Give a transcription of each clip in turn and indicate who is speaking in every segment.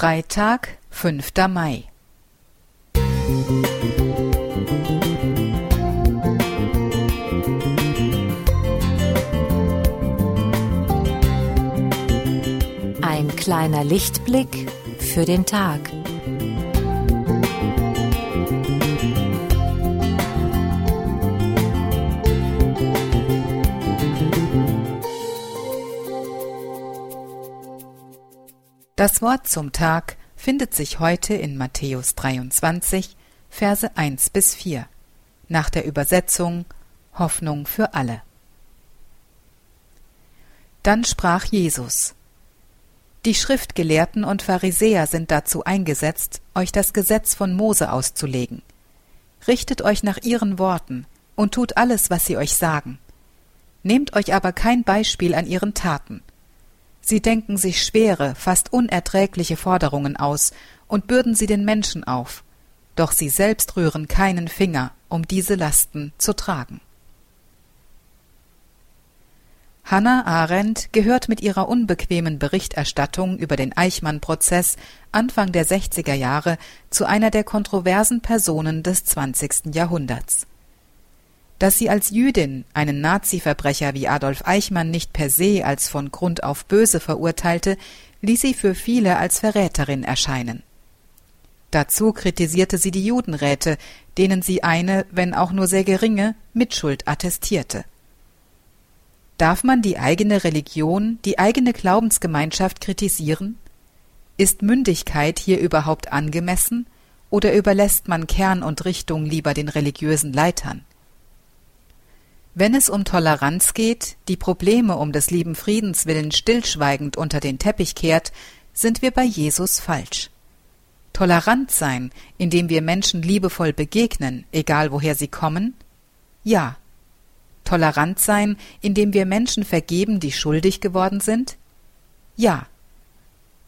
Speaker 1: Freitag, 5. Mai.
Speaker 2: Ein kleiner Lichtblick für den Tag.
Speaker 1: Das Wort zum Tag findet sich heute in Matthäus 23, Verse 1 bis 4, nach der Übersetzung Hoffnung für alle. Dann sprach Jesus, Die Schriftgelehrten und Pharisäer sind dazu eingesetzt, euch das Gesetz von Mose auszulegen. Richtet euch nach ihren Worten und tut alles, was sie euch sagen. Nehmt euch aber kein Beispiel an ihren Taten, Sie denken sich schwere, fast unerträgliche Forderungen aus und bürden sie den Menschen auf, doch sie selbst rühren keinen Finger, um diese Lasten zu tragen. Hannah Arendt gehört mit ihrer unbequemen Berichterstattung über den Eichmann-Prozess Anfang der 60er Jahre zu einer der kontroversen Personen des 20. Jahrhunderts. Dass sie als Jüdin einen Nazi-Verbrecher wie Adolf Eichmann nicht per se als von Grund auf böse verurteilte, ließ sie für viele als Verräterin erscheinen. Dazu kritisierte sie die Judenräte, denen sie eine, wenn auch nur sehr geringe, Mitschuld attestierte. Darf man die eigene Religion, die eigene Glaubensgemeinschaft kritisieren? Ist Mündigkeit hier überhaupt angemessen, oder überlässt man Kern und Richtung lieber den religiösen Leitern? Wenn es um Toleranz geht, die Probleme um des lieben Friedens willen stillschweigend unter den Teppich kehrt, sind wir bei Jesus falsch. Tolerant sein, indem wir Menschen liebevoll begegnen, egal woher sie kommen? Ja. Tolerant sein, indem wir Menschen vergeben, die schuldig geworden sind? Ja.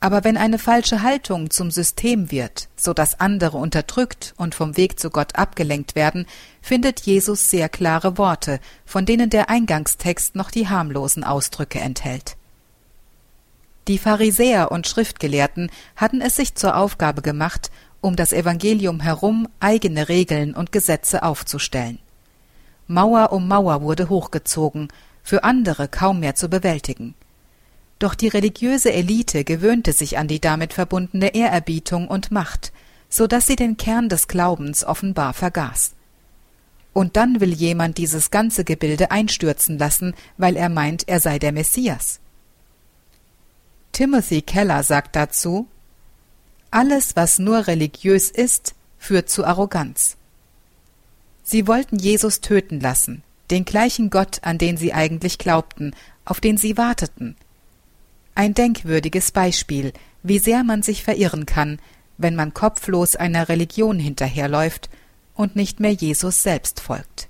Speaker 1: Aber wenn eine falsche Haltung zum System wird, so dass andere unterdrückt und vom Weg zu Gott abgelenkt werden, findet Jesus sehr klare Worte, von denen der Eingangstext noch die harmlosen Ausdrücke enthält. Die Pharisäer und Schriftgelehrten hatten es sich zur Aufgabe gemacht, um das Evangelium herum eigene Regeln und Gesetze aufzustellen. Mauer um Mauer wurde hochgezogen, für andere kaum mehr zu bewältigen. Doch die religiöse Elite gewöhnte sich an die damit verbundene Ehrerbietung und Macht, so dass sie den Kern des Glaubens offenbar vergaß. Und dann will jemand dieses ganze Gebilde einstürzen lassen, weil er meint, er sei der Messias. Timothy Keller sagt dazu Alles, was nur religiös ist, führt zu Arroganz. Sie wollten Jesus töten lassen, den gleichen Gott, an den sie eigentlich glaubten, auf den sie warteten, ein denkwürdiges Beispiel, wie sehr man sich verirren kann, wenn man kopflos einer Religion hinterherläuft und nicht mehr Jesus selbst folgt.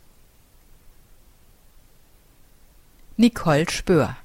Speaker 1: Nicole Musik